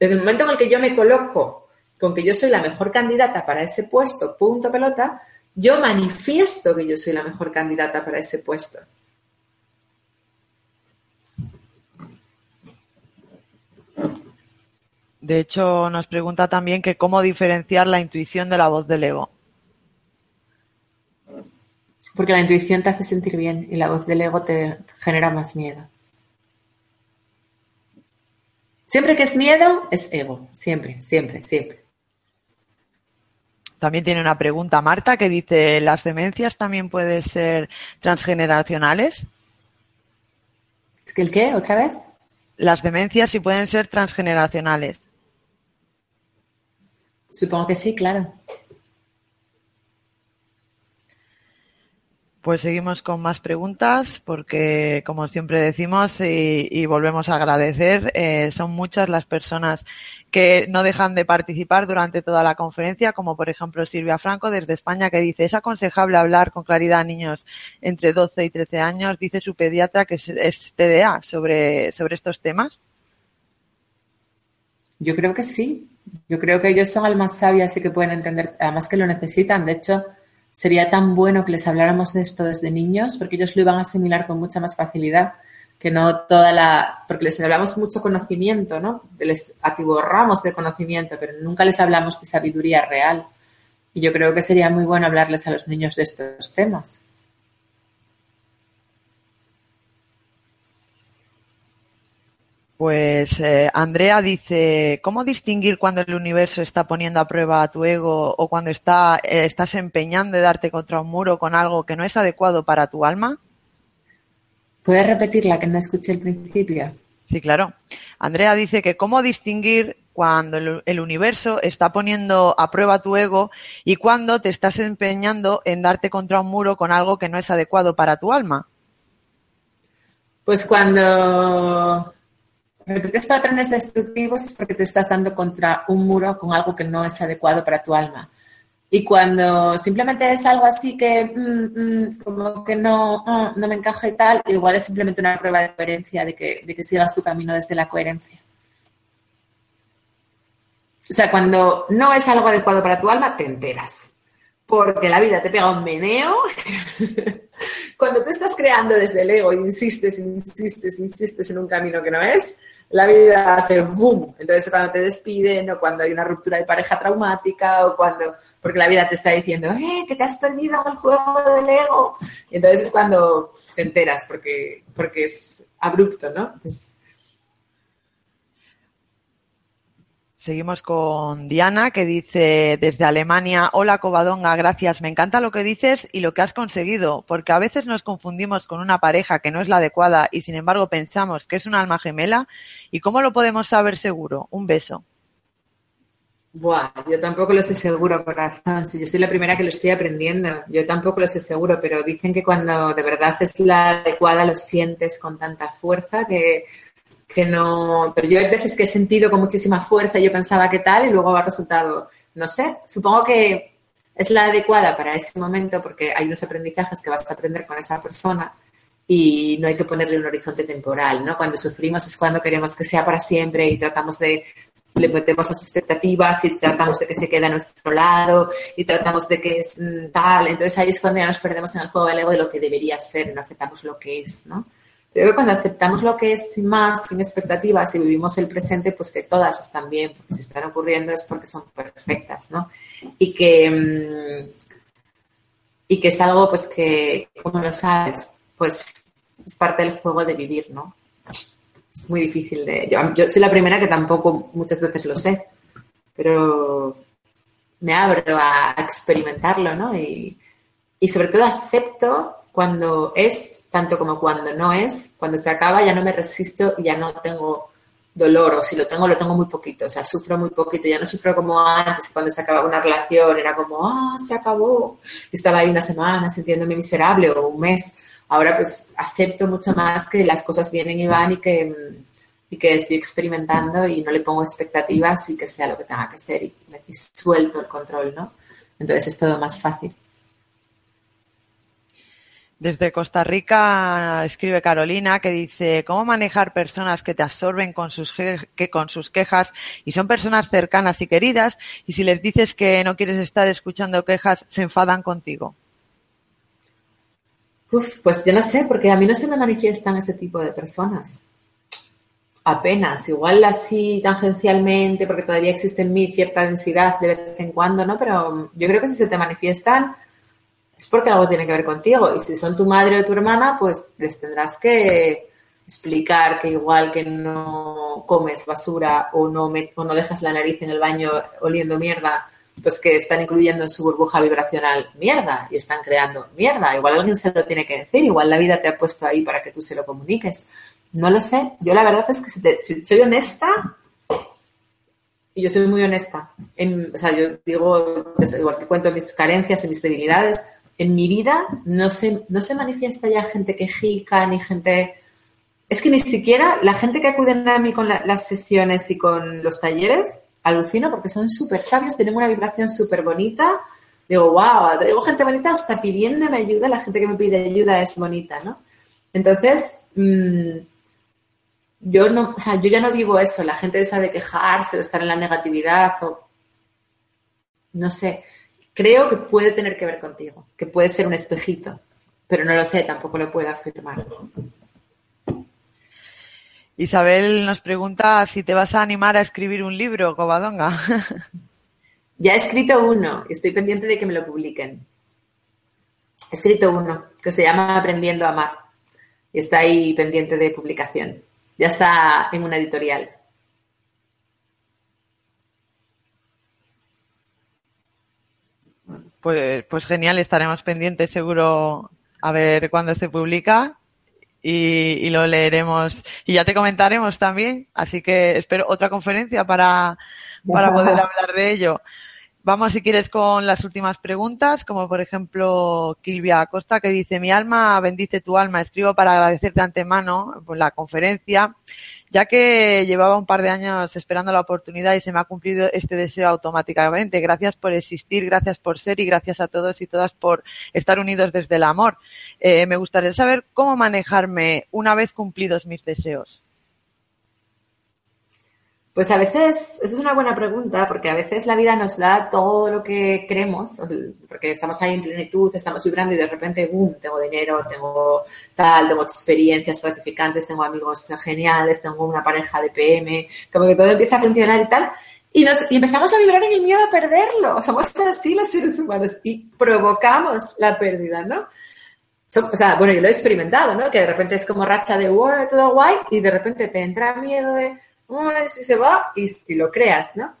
en el momento en el que yo me coloco con que yo soy la mejor candidata para ese puesto, punto pelota, yo manifiesto que yo soy la mejor candidata para ese puesto. De hecho, nos pregunta también que cómo diferenciar la intuición de la voz del ego. Porque la intuición te hace sentir bien y la voz del ego te genera más miedo. Siempre que es miedo, es ego. Siempre, siempre, siempre. También tiene una pregunta Marta que dice, ¿las demencias también pueden ser transgeneracionales? ¿El qué? ¿Otra vez? Las demencias sí pueden ser transgeneracionales. Supongo que sí, claro. Pues seguimos con más preguntas porque, como siempre decimos y, volvemos a agradecer, eh, son muchas las personas que no dejan de participar durante toda la conferencia, como por ejemplo Silvia Franco desde España que dice, es aconsejable hablar con claridad a niños entre 12 y 13 años, dice su pediatra que es, TDA sobre, sobre estos temas. Yo creo que sí. Yo creo que ellos son almas sabias y que pueden entender, además que lo necesitan. De hecho, sería tan bueno que les habláramos de esto desde niños, porque ellos lo iban a asimilar con mucha más facilidad que no toda la, porque les hablamos mucho conocimiento, ¿no? Les atiborramos de conocimiento, pero nunca les hablamos de sabiduría real. Y yo creo que sería muy bueno hablarles a los niños de estos temas. Pues eh, Andrea dice, ¿cómo distinguir cuando el universo está poniendo a prueba a tu ego o cuando está, eh, estás empeñando de darte contra un muro con algo que no es adecuado para tu alma? ¿Puedes repetirla que no escuché el principio? Sí, claro. Andrea dice que cómo distinguir cuando el, universo está poniendo a prueba tu ego y cuando te estás empeñando en darte contra un muro con algo que no es adecuado para tu alma. Pues cuando repites patrones destructivos es porque te estás dando contra un muro con algo que no es adecuado para tu alma. Y cuando simplemente es algo así que mm, mm, como que no, ah, no me encaja y tal, igual es simplemente una prueba de coherencia, de que, de que sigas tu camino desde la coherencia. O sea, cuando no es algo adecuado para tu alma, te enteras. Porque la vida te pega un meneo. cuando tú estás creando desde el ego, insistes, insistes, insistes en un camino que no es, la vida hace boom. Entonces, cuando te despiden o cuando hay una ruptura de pareja traumática o cuando, porque la vida te está diciendo, eh, que te has perdido el juego del ego. Y entonces es cuando te enteras porque, porque es abrupto, ¿no? Es, Seguimos con Diana que dice desde Alemania, hola Covadonga, gracias, me encanta lo que dices y lo que has conseguido, porque a veces nos confundimos con una pareja que no es la adecuada y sin embargo pensamos que es un alma gemela y cómo lo podemos saber seguro. Un beso. Buah, yo tampoco lo sé seguro, corazón. Si yo soy la primera que lo estoy aprendiendo, yo tampoco lo sé seguro, pero dicen que cuando de verdad es la adecuada lo sientes con tanta fuerza que que no, pero yo hay veces que he sentido con muchísima fuerza, yo pensaba que tal y luego ha resultado, no sé, supongo que es la adecuada para ese momento porque hay unos aprendizajes que vas a aprender con esa persona y no hay que ponerle un horizonte temporal, ¿no? Cuando sufrimos es cuando queremos que sea para siempre y tratamos de le metemos las expectativas y tratamos de que se quede a nuestro lado y tratamos de que es mm, tal. Entonces ahí es cuando ya nos perdemos en el juego del ego de lo que debería ser, no aceptamos lo que es, ¿no? Creo que cuando aceptamos lo que es sin más, sin expectativas y vivimos el presente, pues que todas están bien, porque si están ocurriendo es porque son perfectas, ¿no? Y que, mm, y que es algo, pues que, como lo sabes, pues es parte del juego de vivir, ¿no? Es muy difícil de... Yo, soy la primera que tampoco muchas veces lo sé, pero me abro a experimentarlo, ¿no? Y, y sobre todo acepto cuando es, tanto como cuando no es, cuando se acaba ya no me resisto y ya no tengo dolor, o si lo tengo, lo tengo muy poquito, o sea, sufro muy poquito, ya no sufro como antes, cuando se acababa una relación, era como, ah, se acabó, estaba ahí una semana sintiéndome miserable o un mes, ahora pues acepto mucho más que las cosas vienen y van y que, y que estoy experimentando y no le pongo expectativas y que sea lo que tenga que ser y, y suelto el control, ¿no? Entonces es todo más fácil. Desde Costa Rica escribe Carolina que dice cómo manejar personas que te absorben con sus, que, con sus quejas y son personas cercanas y queridas y si les dices que no quieres estar escuchando quejas se enfadan contigo. Uf, pues yo no sé, porque a mí no se me manifiestan ese tipo de personas. Apenas, igual así tangencialmente, porque todavía existe en mí cierta densidad de vez en cuando, ¿no? Pero yo creo que si se te manifiestan, es porque algo tiene que ver contigo. Y si son tu madre o tu hermana, pues les tendrás que explicar que igual que no comes basura o no, o no dejas la nariz en el baño oliendo mierda, pues que están incluyendo en su burbuja vibracional mierda y están creando mierda. Igual alguien se lo tiene que decir, igual la vida te ha puesto ahí para que tú se lo comuniques. No lo sé. Yo la verdad es que si, soy honesta, y yo soy muy honesta, o sea, yo digo, igual que cuento mis carencias y mis debilidades, en mi vida no se, no se manifiesta ya gente quejica ni gente... Es que ni siquiera la gente que acude a mí con las sesiones y con los talleres, alucino porque son súper sabios, tienen una vibración súper bonita. Digo, wow, traigo gente bonita hasta pidiéndome ayuda, la gente que me pide ayuda es bonita, ¿no? Entonces, mm, yo no, o sea, yo ya no vivo eso, la gente esa de quejarse o estar en la negatividad o no sé. Creo que puede tener que ver contigo, que puede ser un espejito, pero no lo sé, tampoco lo puedo afirmar. Isabel nos pregunta si te vas a animar a escribir un libro, Covadonga. Ya he escrito uno, estoy pendiente de que me lo publiquen. He escrito uno que se llama Aprendiendo a Amar y está ahí pendiente de publicación. Ya está en una editorial. Pues, pues genial, estaremos pendientes seguro a ver cuándo se publica y, lo leeremos y ya te comentaremos también. Así que espero otra conferencia para, para poder hablar de ello. Vamos, si quieres, con las últimas preguntas, como por ejemplo Kilvia Acosta, que dice, mi alma bendice tu alma. Escribo para agradecerte de antemano por la conferencia, ya que llevaba un par de años esperando la oportunidad y se me ha cumplido este deseo automáticamente. Gracias por existir, gracias por ser y gracias a todos y todas por estar unidos desde el amor. Eh, me gustaría saber cómo manejarme una vez cumplidos mis deseos. Pues a veces, eso es una buena pregunta, porque a veces la vida nos da todo lo que queremos, porque estamos ahí en plenitud, estamos vibrando y de repente, ¡boom!, tengo dinero, tengo tal, tengo experiencias gratificantes, tengo amigos geniales, tengo una pareja de PM, como que todo empieza a funcionar y tal. Y, nos, y empezamos a vibrar en el miedo a perderlo. Somos así los seres humanos y provocamos la pérdida, ¿no? o sea, bueno, yo lo he experimentado, ¿no? Que de repente es como racha de, wow, todo guay, y de repente te entra miedo de si se va y, lo creas, ¿no?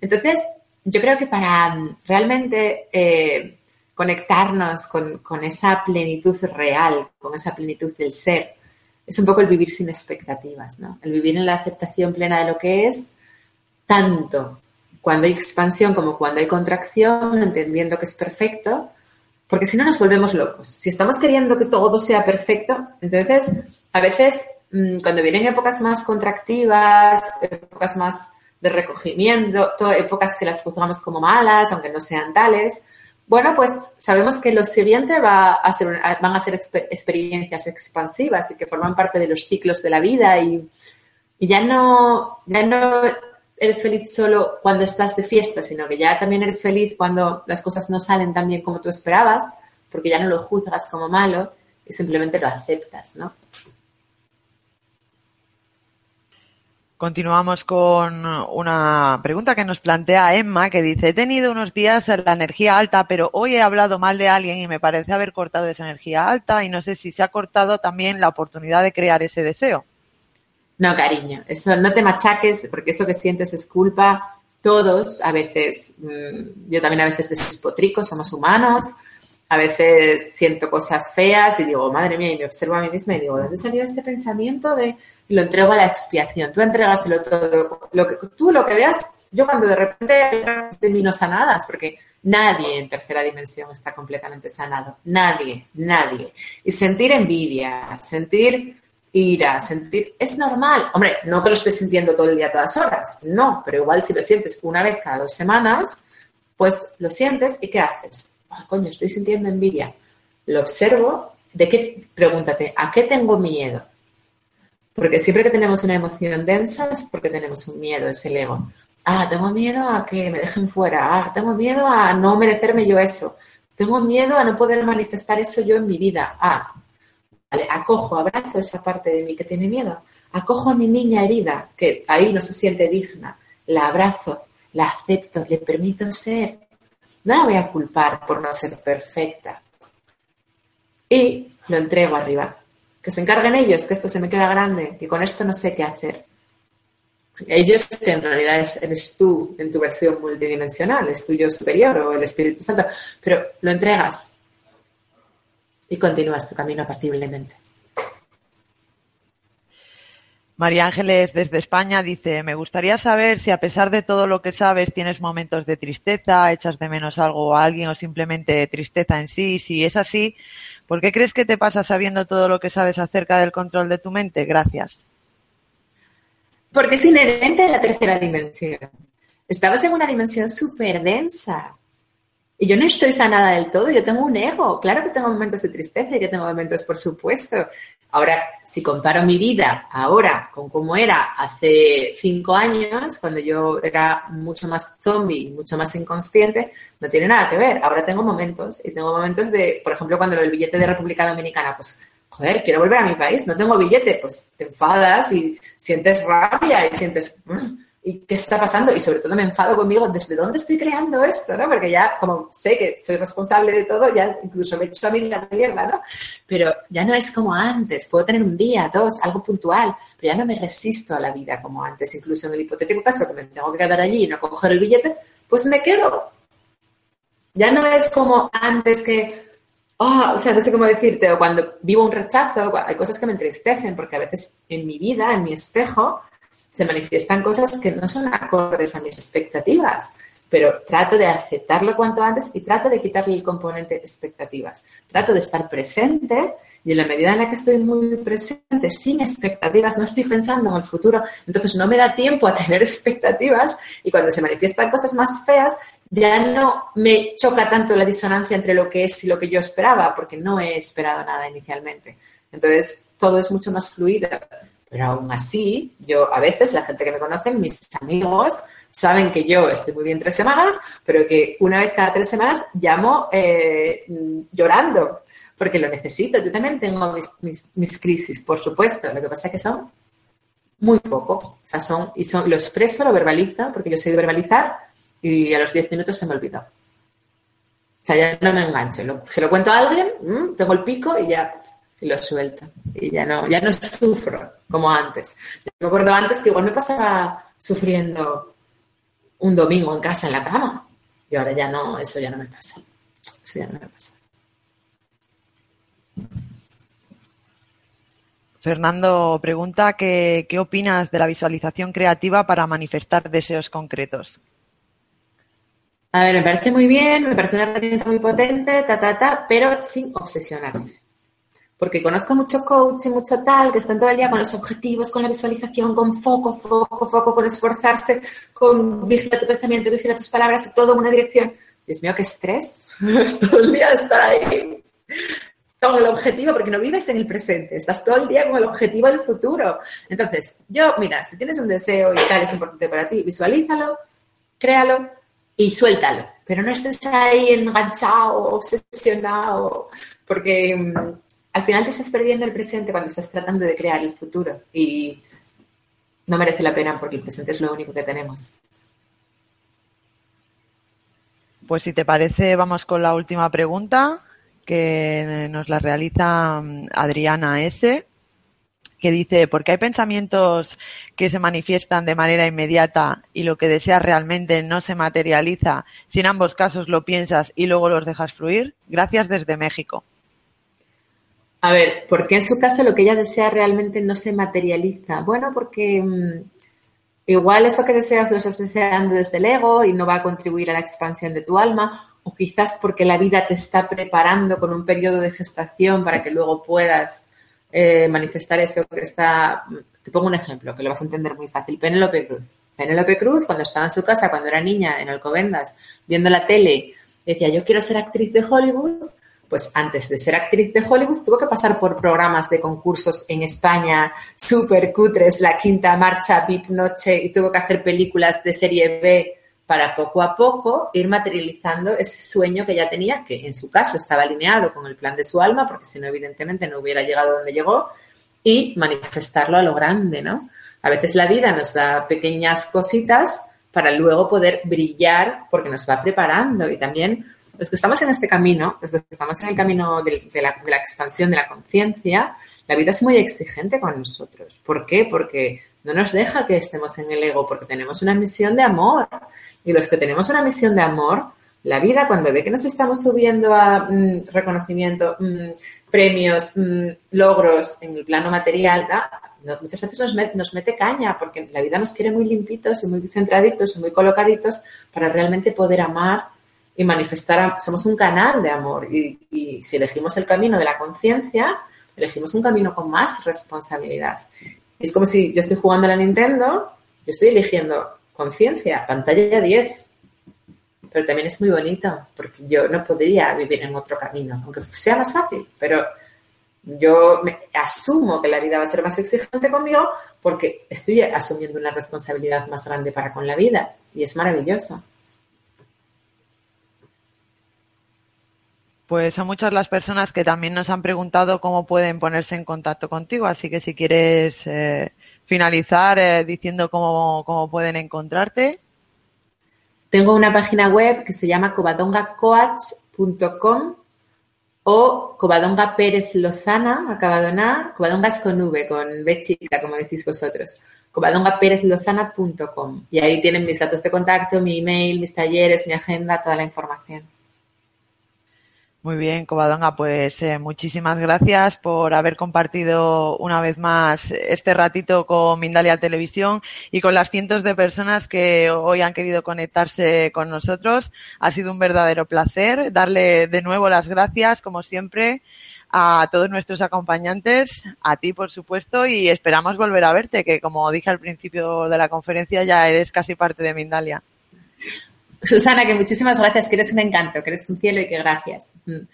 Entonces, yo creo que para mm, realmente eh, conectarnos con, esa plenitud real, con esa plenitud del ser, es un poco el vivir sin expectativas, ¿no? El vivir en la aceptación plena de lo que es, tanto cuando hay expansión como cuando hay contracción, entendiendo que es perfecto, porque si no nos volvemos locos. Si estamos queriendo que todo sea perfecto, entonces a veces cuando vienen épocas más contractivas, épocas más de recogimiento, épocas que las juzgamos como malas, aunque no sean tales, bueno, pues sabemos que lo siguiente va a ser, van a ser experiencias expansivas y que forman parte de los ciclos de la vida y, y ya, no, ya no eres feliz solo cuando estás de fiesta, sino que ya también eres feliz cuando las cosas no salen tan bien como tú esperabas, porque ya no lo juzgas como malo y simplemente lo aceptas, ¿no? Continuamos con una pregunta que nos plantea Emma, que dice, he tenido unos días la energía alta, pero hoy he hablado mal de alguien y me parece haber cortado esa energía alta y no sé si se ha cortado también la oportunidad de crear ese deseo. No, cariño, eso no te machaques porque eso que sientes es culpa. Todos, a veces, mm, yo también a veces despotrico, somos humanos, a veces siento cosas feas y digo, madre mía, y me observo a mí misma y digo, ¿dónde salió este pensamiento de y lo entrego a la expiación. Tú entregaselo todo. Lo que, tú lo que veas, yo cuando de repente de mí sanadas, porque nadie en tercera dimensión está completamente sanado. Nadie, nadie. Y sentir envidia, sentir ira, sentir... Es normal. Hombre, no que lo estés sintiendo todo el día, todas horas. No, pero igual si lo sientes una vez cada dos semanas, pues lo sientes y ¿qué haces? Ah, coño, estoy sintiendo envidia. Lo observo. ¿De qué? Pregúntate, ¿a qué tengo miedo? Porque siempre que tenemos una emoción densa es porque tenemos un miedo, es el ego. Ah, tengo miedo a que me dejen fuera. Ah, tengo miedo a no merecerme yo eso. Tengo miedo a no poder manifestar eso yo en mi vida. Ah, vale, acojo, abrazo esa parte de mí que tiene miedo. Acojo a mi niña herida, que ahí no se siente digna. La abrazo, la acepto, le permito ser. No la voy a culpar por no ser perfecta. Y lo entrego arriba que se encarguen ellos, que esto se me queda grande, que con esto no sé qué hacer. Ellos que en realidad eres tú en tu versión multidimensional, es tuyo superior o el Espíritu Santo, pero lo entregas y continúas tu camino apaciblemente. María Ángeles desde España dice, me gustaría saber si a pesar de todo lo que sabes tienes momentos de tristeza, echas de menos algo o a alguien o simplemente tristeza en sí. Si es así, ¿Por qué crees que te pasa sabiendo todo lo que sabes acerca del control de tu mente? Gracias. Porque es inherente a la tercera dimensión. Estabas en una dimensión súper densa. Y yo no estoy sanada del todo, yo tengo un ego. Claro que tengo momentos de tristeza y que tengo momentos, por supuesto, Ahora, si comparo mi vida ahora con cómo era hace cinco años, cuando yo era mucho más zombie, mucho más inconsciente, no tiene nada que ver. Ahora tengo momentos y tengo momentos de, por ejemplo, cuando el billete de República Dominicana, pues, joder, quiero volver a mi país, no tengo billete, pues te enfadas y sientes rabia y sientes, mm, ¿y qué está pasando? Y sobre todo me enfado conmigo, ¿desde dónde estoy creando esto? ¿no? Porque ya, como sé que soy responsable de todo, ya incluso me echo a mí la mierda, ¿no? Pero ya no es como antes, puedo tener un día, dos, algo puntual, pero ya no me resisto a la vida como antes, incluso en el hipotético caso que me tengo que quedar allí y no coger el billete, pues me quedo. Ya no es como antes que oh, o sea, no sé cómo decirte, o cuando vivo un rechazo, hay cosas que me entristecen, porque a veces en mi vida, en mi espejo, se manifiestan cosas que no son acordes a mis expectativas, pero trato de aceptarlo cuanto antes y trato de quitarle el componente expectativas. Trato de estar presente y en la medida en la que estoy muy presente, sin expectativas, no estoy pensando en el futuro, entonces no me da tiempo a tener expectativas y cuando se manifiestan cosas más feas, ya no me choca tanto la disonancia entre lo que es y lo que yo esperaba, porque no he esperado nada inicialmente. Entonces, todo es mucho más fluido. Pero aún así, yo a veces, la gente que me conoce, mis amigos, saben que yo estoy muy bien tres semanas, pero que una vez cada tres semanas llamo eh, llorando, porque lo necesito. Yo también tengo mis, crisis, por supuesto. Lo que pasa es que son muy poco. O sea, son, y son, lo expreso, lo verbalizo, porque yo soy de verbalizar, y a los diez minutos se me olvidó. O sea, ya no me engancho. se lo cuento a alguien, mm, tengo el pico y ya y lo suelto. Y ya no, ya no sufro como antes. me acuerdo antes que igual me pasaba sufriendo un domingo en casa en la cama. Y ahora ya no, eso ya no me pasa. Eso ya no me pasa. Fernando pregunta que, qué opinas de la visualización creativa para manifestar deseos concretos. A ver, me parece muy bien, me parece una herramienta muy potente, ta, ta, ta, pero sin obsesionarse porque conozco mucho coach y mucho tal que están todo el día con los objetivos, con la visualización, con foco, foco, foco, con esforzarse, con vigila tu pensamiento, vigila tus palabras, todo en una dirección. Dios mío, qué estrés. todo el día estar ahí con el objetivo, porque no vives en el presente, estás todo el día con el objetivo del futuro. Entonces, yo, mira, si tienes un deseo y tal es importante para ti, visualízalo, créalo y suéltalo. Pero no estés ahí enganchado, obsesionado, porque mm, al final te estás perdiendo el presente cuando estás tratando de crear el futuro y no merece la pena porque el presente es lo único que tenemos. Pues si te parece, vamos con la última pregunta que nos la realiza mm, Adriana S que dice, porque hay pensamientos que se manifiestan de manera inmediata y lo que deseas realmente no se materializa, si en ambos casos lo piensas y luego los dejas fluir? Gracias desde México. A ver, ¿por qué en su caso lo que ella desea realmente no se materializa? Bueno, porque mm, igual eso que deseas lo estás deseando desde el ego y no va a contribuir a la expansión de tu alma, o quizás porque la vida te está preparando con un periodo de gestación para que luego puedas eh, manifestar eso que está. Te pongo un ejemplo que lo vas a entender muy fácil. Penélope Cruz. Penélope Cruz, cuando estaba en su casa, cuando era niña, en Alcobendas, viendo la tele, decía, yo quiero ser actriz de Hollywood pues antes de ser actriz de Hollywood tuvo que pasar por programas de concursos en España, super cutres, La Quinta Marcha, VIP Noche, y tuvo que hacer películas de serie B para poco a poco ir materializando ese sueño que ya tenía, que en su caso estaba alineado con el plan de su alma, porque si no, evidentemente no hubiera llegado donde llegó, y manifestarlo a lo grande, ¿no? A veces la vida nos da pequeñas cositas para luego poder brillar porque nos va preparando y también los que estamos en este camino, los que estamos en el camino de, la, expansión de la conciencia, la vida es muy exigente con nosotros. ¿Por qué? Porque no nos deja que estemos en el ego, porque tenemos una misión de amor. Y los que tenemos una misión de amor, la vida cuando ve que nos estamos subiendo a mm, reconocimiento, mm, premios, mm, logros en el plano material, muchas veces nos, nos, mete caña, porque la vida nos quiere muy limpitos y muy centraditos y muy colocaditos para realmente poder amar y manifestar, somos un canal de amor y, si elegimos el camino de la conciencia, elegimos un camino con más responsabilidad. Es como si yo estoy jugando a la Nintendo, yo estoy eligiendo conciencia, pantalla 10. Pero también es muy bonito, porque yo no podría vivir en otro camino, aunque sea más fácil, pero yo me asumo que la vida va a ser más exigente conmigo porque estoy asumiendo una responsabilidad más grande para con la vida y es maravilloso. Pues son muchas las personas que también nos han preguntado cómo pueden ponerse en contacto contigo, así que si quieres, eh, finalizar eh, diciendo cómo, cómo pueden encontrarte. Tengo una página web que se llama covadongacoach.com o Covadonga Pérez Lozana, acabado en Covadonga es con V, con B chica, como decís vosotros, covadongapérezlozana.com. Y ahí tienen mis datos de contacto, mi email, mis talleres, mi agenda, toda la información. Muy bien, Covadonga, pues eh, muchísimas gracias por haber compartido una vez más este ratito con Mindalia Televisión y con las cientos de personas que hoy han querido conectarse con nosotros. Ha sido un verdadero placer darle de nuevo las gracias, como siempre, a todos nuestros acompañantes, a ti, por supuesto, y esperamos volver a verte, que como dije al principio de la conferencia, ya eres casi parte de Mindalia. Susana, que muchísimas gracias, que eres un encanto, que eres un cielo y que gracias. Mm.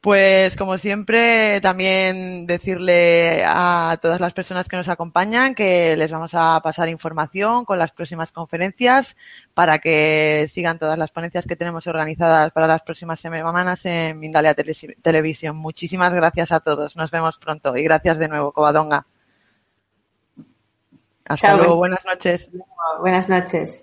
Pues como siempre, también decirle a todas las personas que nos acompañan que les vamos a pasar información con las próximas conferencias para que sigan todas las ponencias que tenemos organizadas para las próximas semanas en Mindalia Televisión. Muchísimas gracias a todos. Nos vemos pronto y gracias de nuevo, Covadonga. Hasta luego. Buenas noches. Buenas noches.